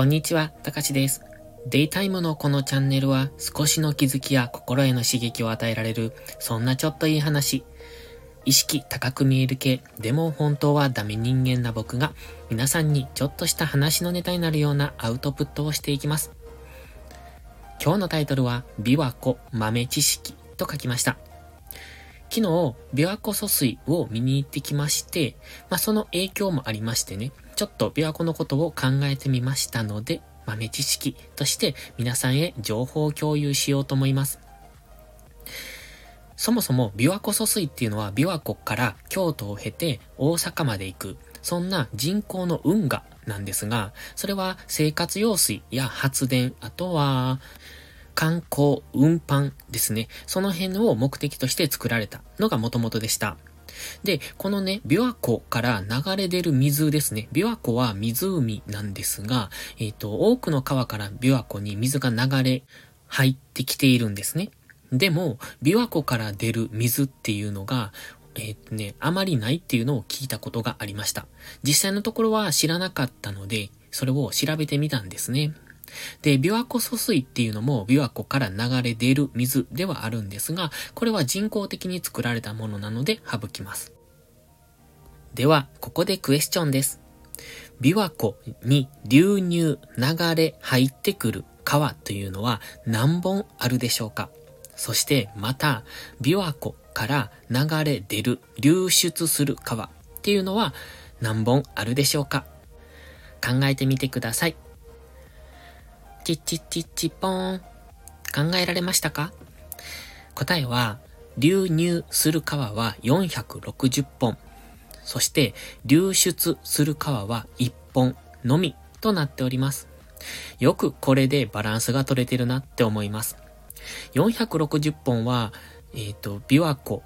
こんにちは、たかしです。デイタイムのこのチャンネルは少しの気づきや心への刺激を与えられる、そんなちょっといい話。意識高く見える系、でも本当はダメ人間な僕が皆さんにちょっとした話のネタになるようなアウトプットをしていきます。今日のタイトルは、琵琶湖豆知識と書きました。昨日、琵琶湖疎水を見に行ってきまして、まあ、その影響もありましてね、ちょっと琵琶湖のことを考えてみましたので、豆知識として皆さんへ情報を共有しようと思います。そもそも琵琶湖疎水っていうのは琵琶湖から京都を経て大阪まで行く、そんな人工の運河なんですが、それは生活用水や発電、あとは観光、運搬ですね。その辺を目的として作られたのが元々でした。で、このね、琵琶湖から流れ出る水ですね。琵琶湖は湖なんですが、えっ、ー、と、多くの川から琵琶湖に水が流れ入ってきているんですね。でも、琵琶湖から出る水っていうのが、えっ、ー、とね、あまりないっていうのを聞いたことがありました。実際のところは知らなかったので、それを調べてみたんですね。で、琵琶湖疎水っていうのも琵琶湖から流れ出る水ではあるんですが、これは人工的に作られたものなので省きます。では、ここでクエスチョンです。琵琶湖に流入、流れ、入ってくる川というのは何本あるでしょうか？そしてまた、琵琶湖から流れ出る、流出する川っていうのは何本あるでしょうか？考えてみてください。チッチッチッチポーン。考えられましたか答えは、流入する川は460本。そして、流出する川は1本のみとなっております。よくこれでバランスが取れてるなって思います。460本は、えっ、ー、と、琵琶湖。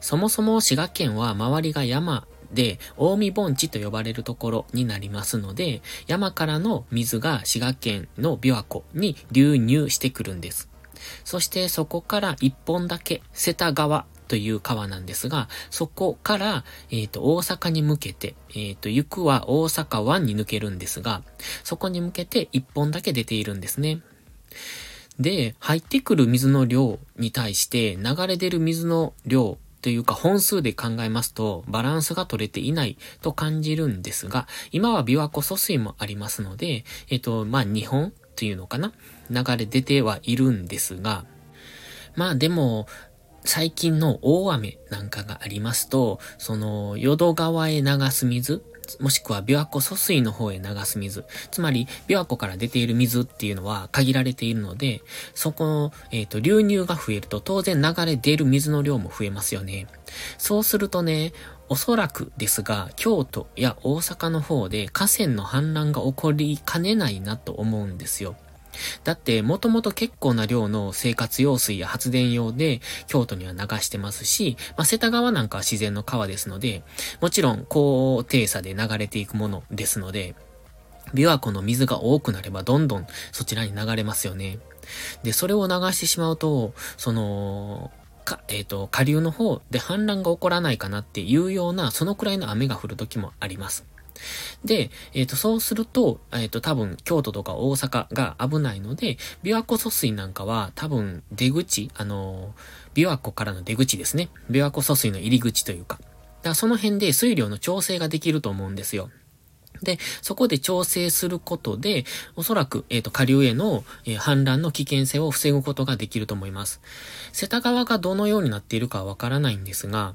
そもそも滋賀県は周りが山で、大見盆地と呼ばれるところになりますので、山からの水が滋賀県の琵琶湖に流入してくるんです。そしてそこから一本だけ瀬田川という川なんですが、そこから、えっ、ー、と、大阪に向けて、えっ、ー、と、行くは大阪湾に抜けるんですが、そこに向けて一本だけ出ているんですね。で、入ってくる水の量に対して流れ出る水の量というか本数で考えますとバランスが取れていないと感じるんですが、今は琵琶湖疎水もありますので、えっと、まあ、日本というのかな？流れ出てはいるんですが、まあでも、最近の大雨なんかがありますと、その、淀川へ流す水もしくは琵琶湖疎水の方へ流す水。つまり、琵琶湖から出ている水っていうのは限られているので、そこの、えっ、ー、と、流入が増えると当然流れ出る水の量も増えますよね。そうするとね、おそらくですが、京都や大阪の方で河川の氾濫が起こりかねないなと思うんですよ。だって、もともと結構な量の生活用水や発電用で、京都には流してますし、まあ、瀬田川なんかは自然の川ですので、もちろん高低差で流れていくものですので、琵琶湖の水が多くなればどんどんそちらに流れますよね。で、それを流してしまうと、その、か、えっ、ー、と、下流の方で氾濫が起こらないかなっていうような、そのくらいの雨が降る時もあります。で、えっ、ー、と、そうすると、えっ、ー、と、多分、京都とか大阪が危ないので、琵琶湖疎水なんかは、多分、出口、あの琵琶湖からの出口ですね。琵琶湖疎水の入り口というか。だからその辺で水量の調整ができると思うんですよ。で、そこで調整することで、おそらく、えっ、ー、と、下流への、えー、氾濫の危険性を防ぐことができると思います。瀬田川がどのようになっているかはわからないんですが、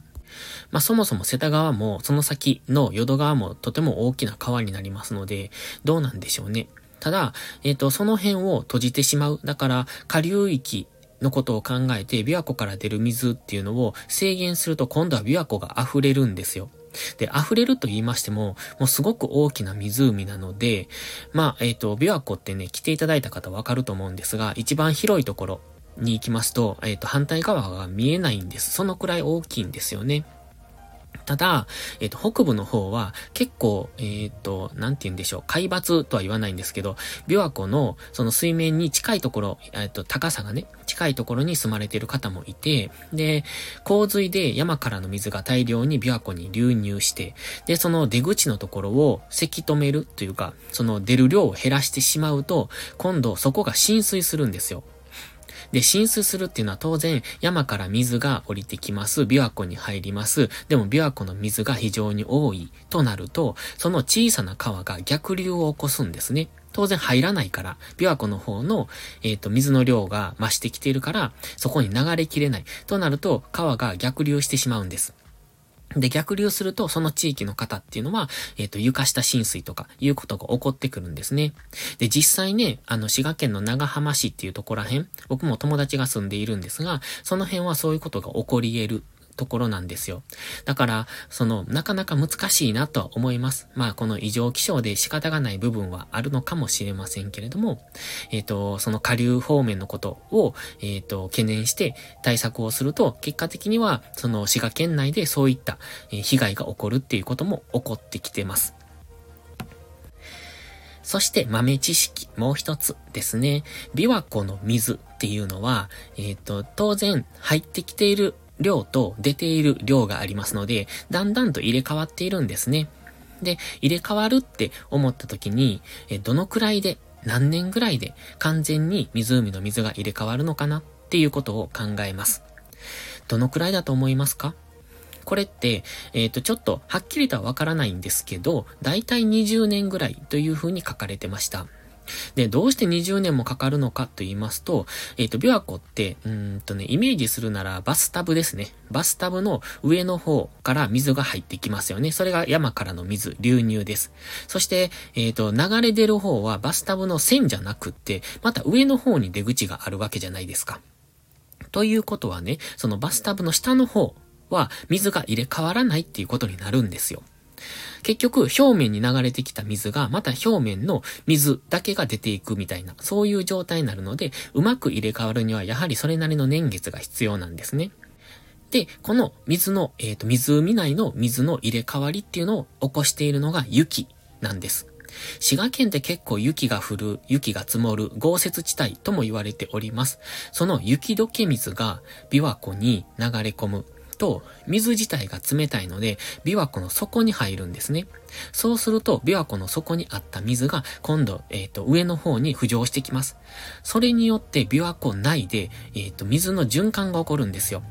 まあ、そもそも瀬田川も、その先の淀川もとても大きな川になりますので、どうなんでしょうね。ただ、えっ、ー、と、その辺を閉じてしまう。だから、下流域のことを考えて、琵琶湖から出る水っていうのを制限すると、今度は琵琶湖が溢れるんですよ。で、溢れると言いましても、もうすごく大きな湖なので、まあ、えっ、ー、と、琵琶湖ってね、来ていただいた方わかると思うんですが、一番広いところに行きますと、えっ、ー、と、反対側が見えないんです。そのくらい大きいんですよね。ただ、えっ、ー、と、北部の方は結構、えっ、ー、と、なんて言うんでしょう、海抜とは言わないんですけど、琵琶湖のその水面に近いところ、えっ、ー、と、高さがね、近いところに住まれている方もいて、で、洪水で山からの水が大量に琵琶湖に流入して、で、その出口のところをせき止めるというか、その出る量を減らしてしまうと、今度そこが浸水するんですよ。で、浸水するっていうのは当然山から水が降りてきます。琵琶湖に入ります。でも琵琶湖の水が非常に多いとなると、その小さな川が逆流を起こすんですね。当然入らないから、琵琶湖の方の、えっ、ー、と、水の量が増してきているから、そこに流れきれない。となると、川が逆流してしまうんです。で、逆流すると、その地域の方っていうのは、えっ、ー、と、床下浸水とかいうことが起こってくるんですね。で、実際ね、あの、滋賀県の長浜市っていうところら辺、僕も友達が住んでいるんですが、その辺はそういうことが起こり得るところなんですよ。だから、その、なかなか難しいなとは思います。まあ、この異常気象で仕方がない部分はあるのかもしれませんけれども、えっ、ー、と、その下流方面のことを、えっ、ー、と、懸念して対策をすると、結果的には、その滋賀県内でそういった、被害が起こるっていうことも起こってきてます。そして豆知識、もう一つですね。琵琶湖の水っていうのは、えっ、ー、と、当然入ってきている量と出ている量がありますので、だんだんと入れ替わっているんですね。で、入れ替わるって思った時に、どのくらいで、何年ぐらいで完全に湖の水が入れ替わるのかなっていうことを考えます。どのくらいだと思いますか？これって、えっ、ー、と、ちょっとはっきりとはわからないんですけど、だいたい20年ぐらいというふうに書かれてました。で、どうして20年もかかるのかと言いますと、えっ、ー、と、琵琶湖って、うんとね、イメージするならバスタブですね。バスタブの上の方から水が入ってきますよね。それが山からの水、流入です。そして、えっ、ー、と、流れ出る方はバスタブの線じゃなくって、また上の方に出口があるわけじゃないですか。ということはね、そのバスタブの下の方は水が入れ替わらないっていうことになるんですよ。結局、表面に流れてきた水が、また表面の水だけが出ていくみたいな、そういう状態になるので、うまく入れ替わるには、やはりそれなりの年月が必要なんですね。で、この水の、えっ、ー、と、湖内の水の入れ替わりっていうのを起こしているのが雪なんです。滋賀県って結構雪が降る、雪が積もる豪雪地帯とも言われております。その雪解け水が琵琶湖に流れ込む。と、水自体が冷たいので、琵琶湖の底に入るんですね。そうすると、琵琶湖の底にあった水が、今度、えっ、ー、と、上の方に浮上してきます。それによって、琵琶湖内で、えっ、ー、と、水の循環が起こるんですよ。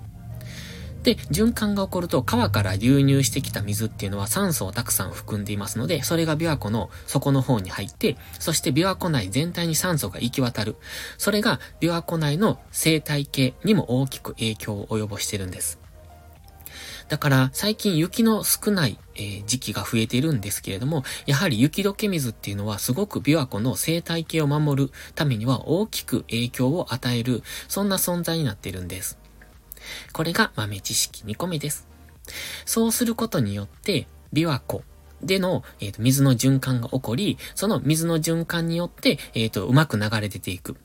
で、循環が起こると川から流入してきた水っていうのは酸素をたくさん含んでいますので、それが琵琶湖の底の方に入って、そして琵琶湖内全体に酸素が行き渡る。それが琵琶湖内の生態系にも大きく影響を及ぼしてるんです。だから最近雪の少ない、えー、時期が増えてるんですけれども、やはり雪解け水っていうのはすごく琵琶湖の生態系を守るためには大きく影響を与える、そんな存在になってるんです。これが豆知識2個目です。そうすることによって、琵琶湖での、えーと、水の循環が起こり、その水の循環によって、えっ、ー、と、うまく流れ出ていく。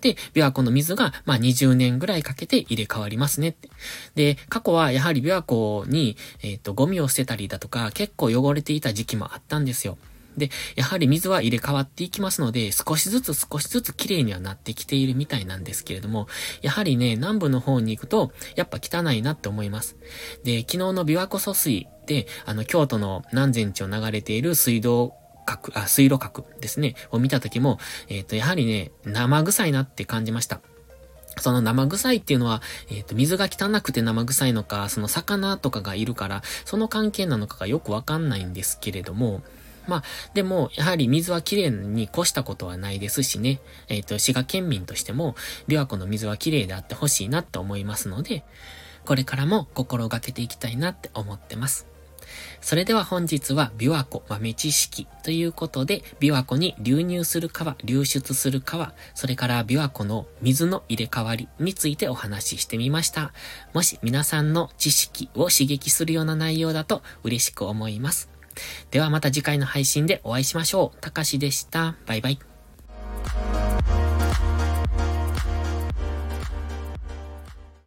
で、琵琶湖の水が、まあ、20年ぐらいかけて入れ替わりますねって。で、過去はやはり琵琶湖に、えっ、ー、と、ゴミを捨てたりだとか、結構汚れていた時期もあったんですよ。で、やはり水は入れ替わっていきますので、少しずつ少しずつ綺麗にはなってきているみたいなんですけれども、やはりね、南部の方に行くと、やっぱ汚いなって思います。で、昨日の琵琶湖疎水で、あの、京都の南禅地を流れている水道角、あ、水路角ですね、を見た時も、えっ、ー、と、やはりね、生臭いなって感じました。その生臭いっていうのは、えっ、ー、と、水が汚くて生臭いのか、その魚とかがいるから、その関係なのかがよくわかんないんですけれども、まあ、でも、やはり水はきれいに越したことはないですしね、えっ、ー、と、滋賀県民としても、琵琶湖の水はきれいであってほしいなって思いますので、これからも心がけていきたいなって思ってます。それでは本日は琵琶湖豆知識ということで、琵琶湖に流入する川、流出する川、それから琵琶湖の水の入れ替わりについてお話ししてみました。もし皆さんの知識を刺激するような内容だと嬉しく思います。ではまた次回の配信でお会いしましょう。たかしでした。バイバイ。